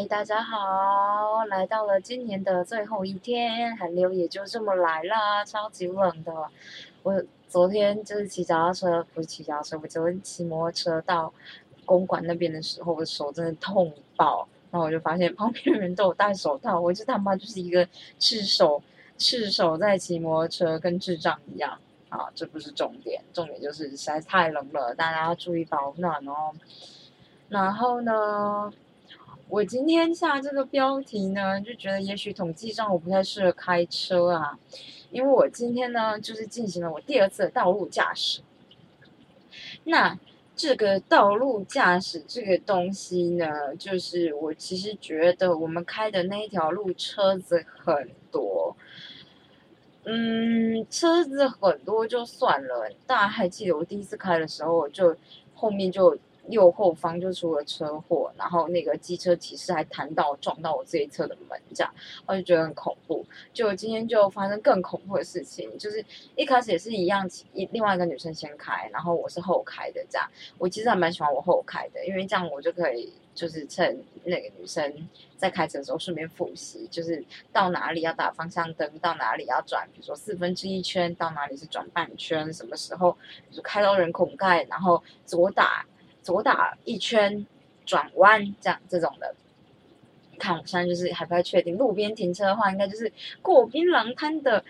嗨，大家好！来到了今年的最后一天，寒流也就这么来了，超级冷的。我昨天就是骑脚踏车，不是骑脚踏车，我昨天骑摩托车到公馆那边的时候，我的手真的痛爆。然后我就发现 旁边的人都有戴手套，我就他妈就是一个赤手赤手在骑摩托车，跟智障一样。啊，这不是重点，重点就是实在太冷了，大家要注意保暖哦。然后呢？我今天下这个标题呢，就觉得也许统计上我不太适合开车啊，因为我今天呢就是进行了我第二次的道路驾驶。那这个道路驾驶这个东西呢，就是我其实觉得我们开的那一条路车子很多，嗯，车子很多就算了，大家还记得我第一次开的时候，就后面就。右后方就出了车祸，然后那个机车骑士还弹到撞到我这一侧的门，这样我就觉得很恐怖。就今天就发生更恐怖的事情，就是一开始也是一样，一另外一个女生先开，然后我是后开的这样。我其实还蛮喜欢我后开的，因为这样我就可以就是趁那个女生在开车的时候顺便复习，就是到哪里要打方向灯，到哪里要转，比如说四分之一圈，到哪里是转半圈，什么时候就开到人孔盖，然后左打。左打一圈，转弯这样这种的，看我现在就是还不太确定。路边停车的话，应该就是过槟榔摊的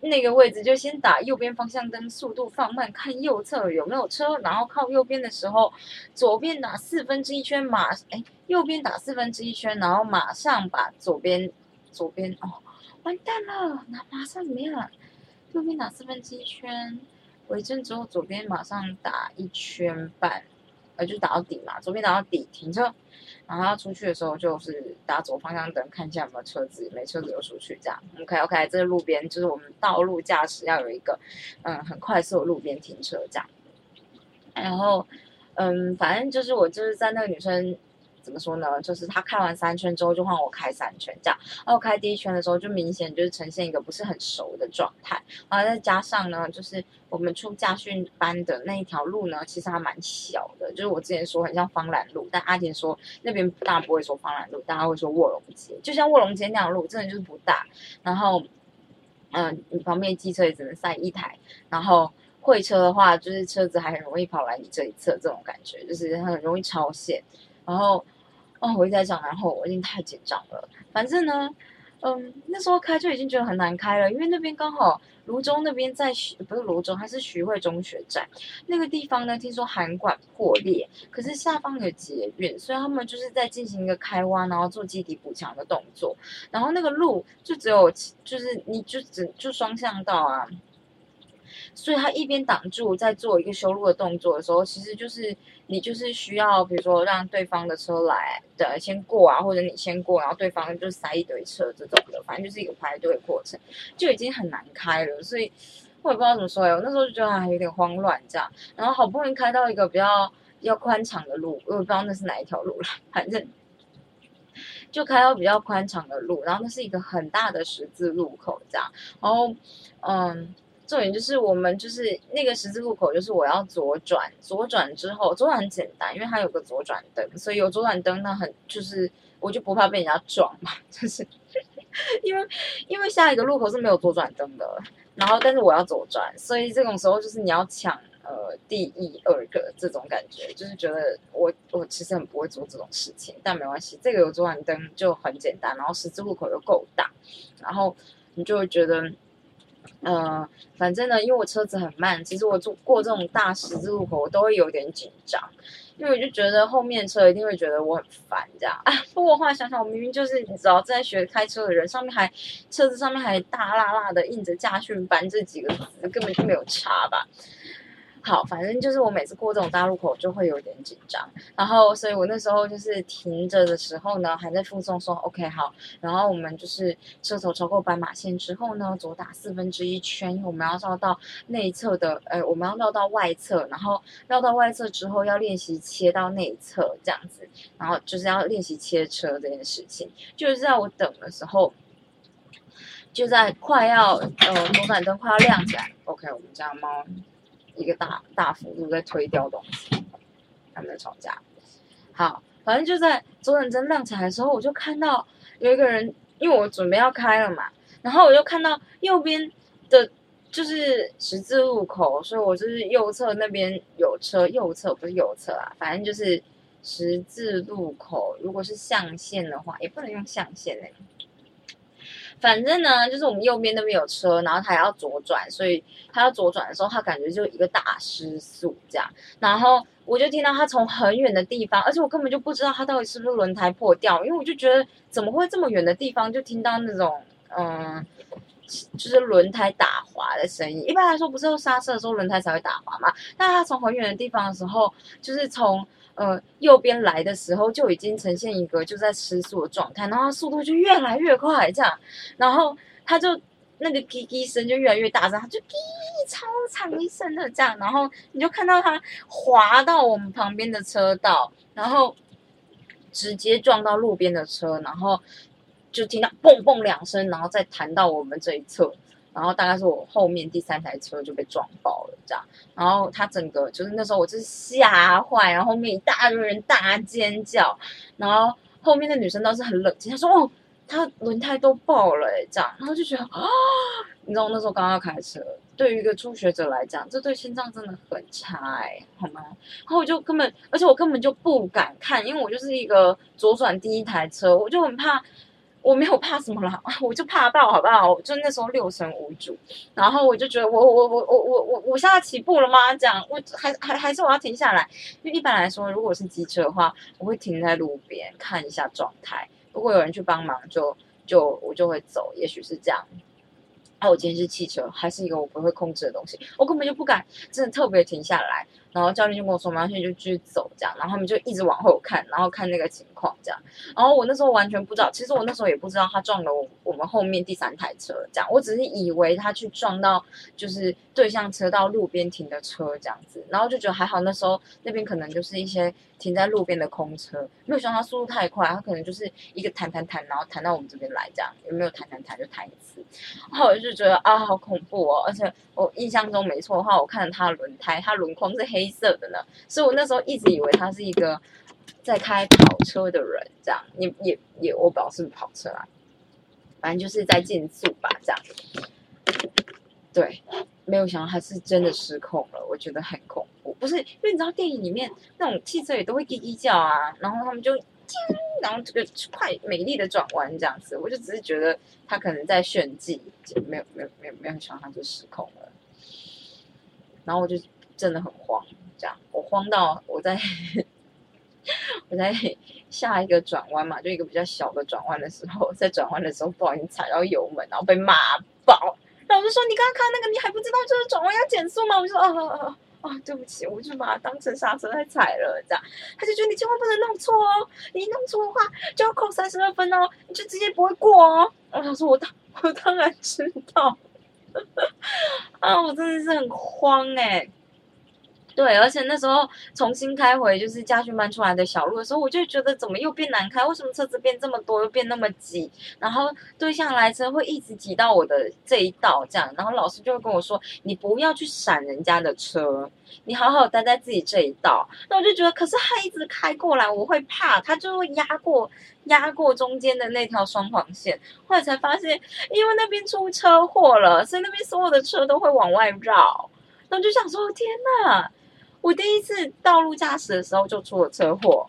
那个位置，就先打右边方向灯，速度放慢，看右侧有没有车，然后靠右边的时候，左边打四分之一圈，马哎右边打四分之一圈，然后马上把左边左边哦完蛋了，那马上怎么样？右边打四分之一圈，回正之后左边马上打一圈半。就打到底嘛，左边打到底停车，然后要出去的时候就是打左方向灯，看一下有没有车子，没车子就出去这样。OK OK，这个路边就是我们道路驾驶要有一个嗯很快速的路边停车这样。然后嗯，反正就是我就是在那个女生。怎么说呢？就是他开完三圈之后，就换我开三圈这样。然后开第一圈的时候，就明显就是呈现一个不是很熟的状态。然后再加上呢，就是我们出驾训班的那一条路呢，其实还蛮小的。就是我之前说很像方兰路，但阿田说那边大家不会说方兰路，大家会说卧龙街。就像卧龙街那条路，真的就是不大。然后，嗯，你旁边机车也只能塞一台。然后会车的话，就是车子还很容易跑来你这一侧，这种感觉就是很容易超线。然后，哦，我一直在讲，然后我已经太紧张了。反正呢，嗯，那时候开就已经觉得很难开了，因为那边刚好泸州那边在徐，不是泸州，还是徐汇中学站那个地方呢。听说涵管破裂，可是下方有捷运，所以他们就是在进行一个开挖，然后做基底补强的动作。然后那个路就只有，就是你就只就双向道啊。所以他一边挡住，在做一个修路的动作的时候，其实就是你就是需要，比如说让对方的车来的先过啊，或者你先过，然后对方就塞一堆车这种的，反正就是一个排队的过程，就已经很难开了。所以我也不知道怎么说哎，我那时候就觉得还有点慌乱这样。然后好不容易开到一个比较比较宽敞的路，我也不知道那是哪一条路了，反正就开到比较宽敞的路，然后那是一个很大的十字路口这样，然后嗯。重点就是我们就是那个十字路口，就是我要左转，左转之后左转很简单，因为它有个左转灯，所以有左转灯那很就是我就不怕被人家撞嘛，就是因为因为下一个路口是没有左转灯的，然后但是我要左转，所以这种时候就是你要抢呃第一二个这种感觉，就是觉得我我其实很不会做这种事情，但没关系，这个有左转灯就很简单，然后十字路口又够大，然后你就会觉得。嗯，反正呢，因为我车子很慢，其实我过过这种大十字路口，我都会有点紧张，因为我就觉得后面车一定会觉得我很烦，这样啊。不过后来想想，我明明就是你知道，在学开车的人，上面还车子上面还大辣辣的印着驾训班这几个字，根本就没有差吧。好，反正就是我每次过这种大路口就会有点紧张，然后所以我那时候就是停着的时候呢，还在附送说 OK 好，然后我们就是车头超过斑马线之后呢，左打四分之一圈，因为我们要绕到内侧的，呃，我们要绕到外侧，然后绕到外侧之后要练习切到内侧这样子，然后就是要练习切车这件事情，就是在我等的时候，就在快要呃左转灯快要亮起来，OK，我们家猫。一个大大幅度在推掉东西，他们在吵架。好，反正就在左等灯亮起来的时候，我就看到有一个人，因为我准备要开了嘛，然后我就看到右边的，就是十字路口，所以我就是右侧那边有车，右侧不是右侧啊，反正就是十字路口。如果是象限的话，也不能用象限嘞。反正呢，就是我们右边那边有车，然后他要左转，所以他要左转的时候，他感觉就一个大失速这样。然后我就听到他从很远的地方，而且我根本就不知道他到底是不是轮胎破掉，因为我就觉得怎么会这么远的地方就听到那种嗯，就是轮胎打滑的声音。一般来说，不是要刹车的时候轮胎才会打滑嘛？但他从很远的地方的时候，就是从。呃，右边来的时候就已经呈现一个就在失速的状态，然后速度就越来越快，这样，然后他就那个滴滴声就越来越大声，他就滴超长一声的这样，然后你就看到他滑到我们旁边的车道，然后直接撞到路边的车，然后就听到嘣嘣两声，然后再弹到我们这一侧。然后大概是我后面第三台车就被撞爆了，这样。然后他整个就是那时候我就是吓坏，然后后面一大堆人大尖叫，然后后面的女生倒是很冷静，她说：“哦，他轮胎都爆了，这样。”然后就觉得啊，你知道那时候刚刚开车，对于一个初学者来讲，这对心脏真的很差，哎，好吗？然后我就根本，而且我根本就不敢看，因为我就是一个左转第一台车，我就很怕。我没有怕什么啦，我就怕爆，好不好？就那时候六神无主，然后我就觉得我我我我我我我现在起步了吗？这样，我还还还是我要停下来，因为一般来说，如果是机车的话，我会停在路边看一下状态，如果有人去帮忙，就就我就会走，也许是这样。啊，我今天是汽车，还是一个我不会控制的东西，我根本就不敢真的特别停下来。然后教练就跟我说，马上就继续走这样，然后他们就一直往后看，然后看那个情况这样。然后我那时候完全不知道，其实我那时候也不知道他撞了我我们后面第三台车这样，我只是以为他去撞到就是对向车道路边停的车这样子，然后就觉得还好，那时候那边可能就是一些停在路边的空车，没有想到他速度太快，他可能就是一个弹弹弹，然后弹到我们这边来这样，有没有弹弹弹就弹一次，然后我就觉得啊好恐怖哦，而且我印象中没错的话，我看了他的轮胎，他轮框是黑。黑色的呢，所以我那时候一直以为他是一个在开跑车的人，这样也也也我不知道是不是跑车啊，反正就是在竞速吧，这样。对，没有想到他是真的失控了，我觉得很恐怖。不是因为你知道电影里面那种汽车也都会滴滴叫啊，然后他们就，然后这个快美丽的转弯这样子，我就只是觉得他可能在炫技，就没有没有没有没有想到他就失控了，然后我就。真的很慌，这样我慌到我在 我在下一个转弯嘛，就一个比较小的转弯的时候，在转弯的时候不小心踩到油门，然后被骂爆。然后我就说：“你刚刚看那个，你还不知道就是转弯要减速吗？”我就说：“哦哦哦，对不起，我就把它当成刹车在踩了。”这样他就觉得你千万不能弄错哦，你弄错的话就要扣三十二分哦，你就直接不会过哦。然后他说：“我当 我当然知道。” 啊，我真的是很慌哎。对，而且那时候重新开回就是家训班出来的小路的时候，我就觉得怎么又变难开？为什么车子变这么多，又变那么挤？然后对向来车会一直挤到我的这一道，这样，然后老师就会跟我说：“你不要去闪人家的车，你好好待在自己这一道。”那我就觉得，可是他一直开过来，我会怕，他就会压过压过中间的那条双黄线。后来才发现，因为那边出车祸了，所以那边所有的车都会往外绕。然后就想说：“天哪！”我第一次道路驾驶的时候就出了车祸，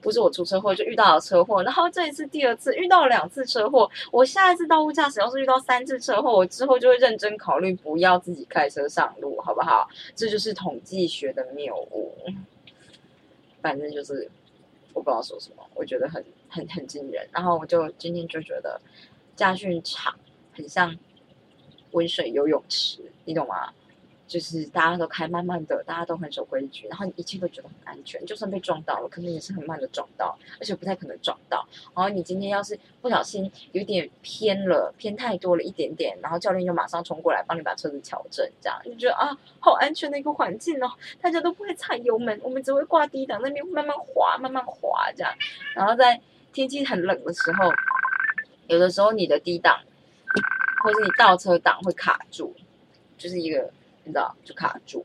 不是我出车祸就遇到了车祸，然后这一次第二次遇到了两次车祸，我下一次道路驾驶要是遇到三次车祸，我之后就会认真考虑不要自己开车上路，好不好？这就是统计学的谬误。反正就是我不知道说什么，我觉得很很很惊人，然后我就今天就觉得驾训场很像温水游泳池，你懂吗？就是大家都开慢慢的，大家都很守规矩，然后你一切都觉得很安全。就算被撞到了，可能也是很慢的撞到，而且不太可能撞到。然后你今天要是不小心有点偏了，偏太多了一点点，然后教练就马上冲过来帮你把车子调整，这样就觉得啊，好安全的一个环境哦。大家都不会踩油门，我们只会挂低档那边慢慢滑，慢慢滑这样。然后在天气很冷的时候，有的时候你的低档或是你倒车档会卡住，就是一个。你知道就卡住，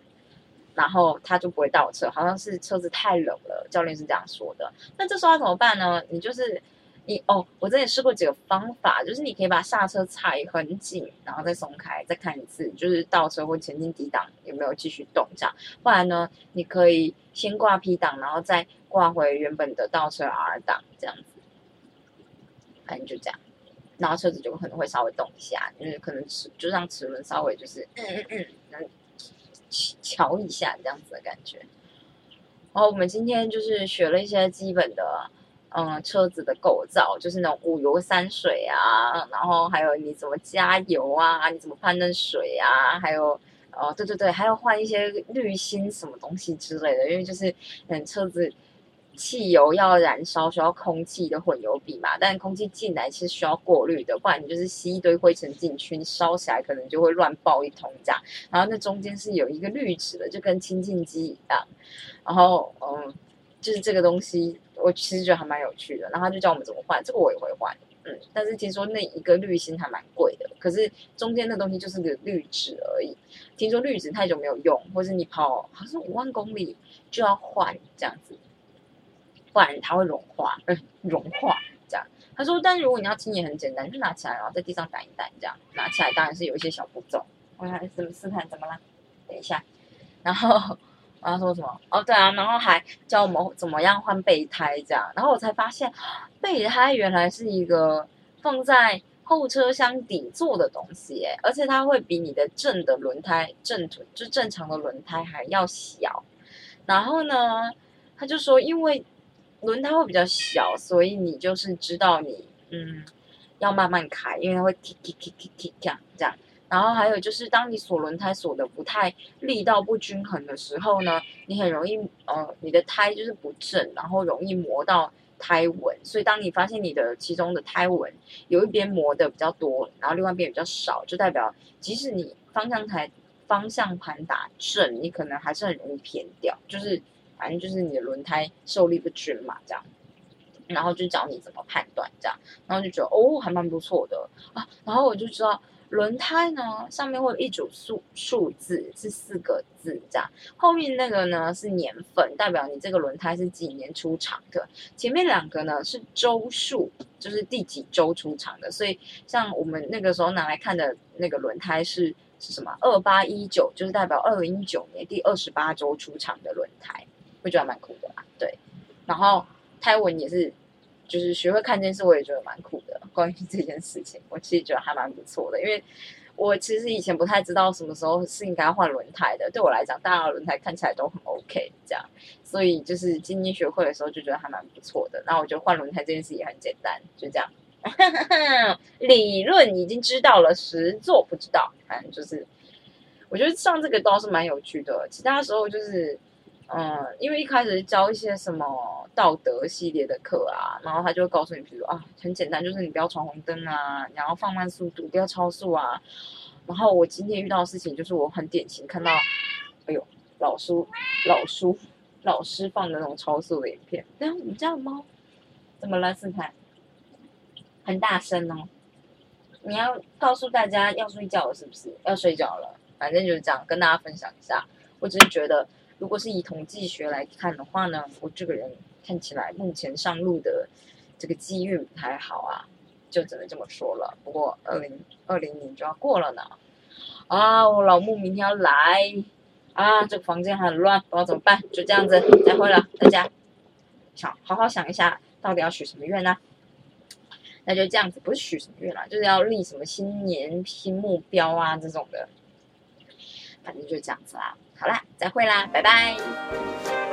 然后他就不会倒车，好像是车子太冷了，教练是这样说的。那这时候要怎么办呢？你就是你哦，我之前试过几个方法，就是你可以把刹车踩很紧，然后再松开，再看一次，就是倒车或前进低档有没有继续动这样。不然呢，你可以先挂 P 档，然后再挂回原本的倒车 R 档这样子。反正就这样，然后车子就可能会稍微动一下，就是可能齿就让齿轮稍微就是嗯嗯嗯，能瞧一下这样子的感觉。然后我们今天就是学了一些基本的，嗯，车子的构造，就是那种五油三水啊，然后还有你怎么加油啊，你怎么判断水啊，还有哦，对对对，还要换一些滤芯什么东西之类的，因为就是嗯车子。汽油要燃烧需要空气的混油比嘛，但空气进来其实需要过滤的，不然你就是吸一堆灰尘进去，你烧起来可能就会乱爆一通这样。然后那中间是有一个滤纸的，就跟清净机一样。然后嗯，就是这个东西，我其实觉得还蛮有趣的。然后他就教我们怎么换，这个我也会换，嗯。但是听说那一个滤芯还蛮贵的，可是中间那东西就是个滤纸而已。听说滤纸太久没有用，或是你跑好像五万公里就要换这样子。不然它会融化，嗯，融化这样。他说，但如果你要清也很简单，就拿起来，然后在地上掸一掸，这样拿起来当然是有一些小步骤。我看怎么试探怎么了？等一下，然后然后说什么？哦，对啊，然后还教我们怎么样换备胎这样。然后我才发现，备胎原来是一个放在后车厢底座的东西，哎，而且它会比你的正的轮胎正就正常的轮胎还要小。然后呢，他就说，因为轮胎会比较小，所以你就是知道你嗯要慢慢开，因为它会 k k k k k 这样这样。然后还有就是，当你锁轮胎锁的不太力道不均衡的时候呢，你很容易呃你的胎就是不正，然后容易磨到胎纹。所以当你发现你的其中的胎纹有一边磨的比较多，然后另外一边比较少，就代表即使你方向盘方向盘打正，你可能还是很容易偏掉，就是。反正就是你的轮胎受力不均嘛，这样，然后就教你怎么判断，这样，然后就觉得哦，还蛮不错的啊。然后我就知道轮胎呢上面会有一组数数字，是四个字这样，后面那个呢是年份，代表你这个轮胎是几年出厂的，前面两个呢是周数，就是第几周出厂的。所以像我们那个时候拿来看的那个轮胎是是什么？二八一九，就是代表二零一九年第二十八周出厂的轮胎。我觉得蛮酷的啦，对，然后胎纹也是，就是学会看电视，我也觉得蛮酷的。关于这件事情，我其实觉得还蛮不错的，因为我其实以前不太知道什么时候是应该换轮胎的。对我来讲，大家的轮胎看起来都很 OK，这样，所以就是今天学会的时候就觉得还蛮不错的。那我觉得换轮胎这件事也很简单，就这样，理论已经知道了，实做不知道。反正就是，我觉得上这个倒是蛮有趣的，其他时候就是。嗯，因为一开始教一些什么道德系列的课啊，然后他就会告诉你，比如啊，很简单，就是你不要闯红灯啊，然后放慢速度，不要超速啊。然后我今天遇到的事情就是，我很典型看到，哎呦，老叔、老叔、老师放的那种超速的影片。哎，我们家的猫怎么了？四排很大声哦。你要告诉大家要睡觉了，是不是？要睡觉了，反正就是这样，跟大家分享一下。我只是觉得。如果是以统计学来看的话呢，我这个人看起来目前上路的这个机遇不太好啊，就只能这么说了。不过二零二零年就要过了呢，啊，我老木明天要来啊，这个房间很乱，不知道怎么办，就这样子，再会了，大家想好好想一下，到底要许什么愿呢？那就这样子，不是许什么愿啦，就是要立什么新年新目标啊这种的，反正就这样子啦。好啦再会啦拜拜。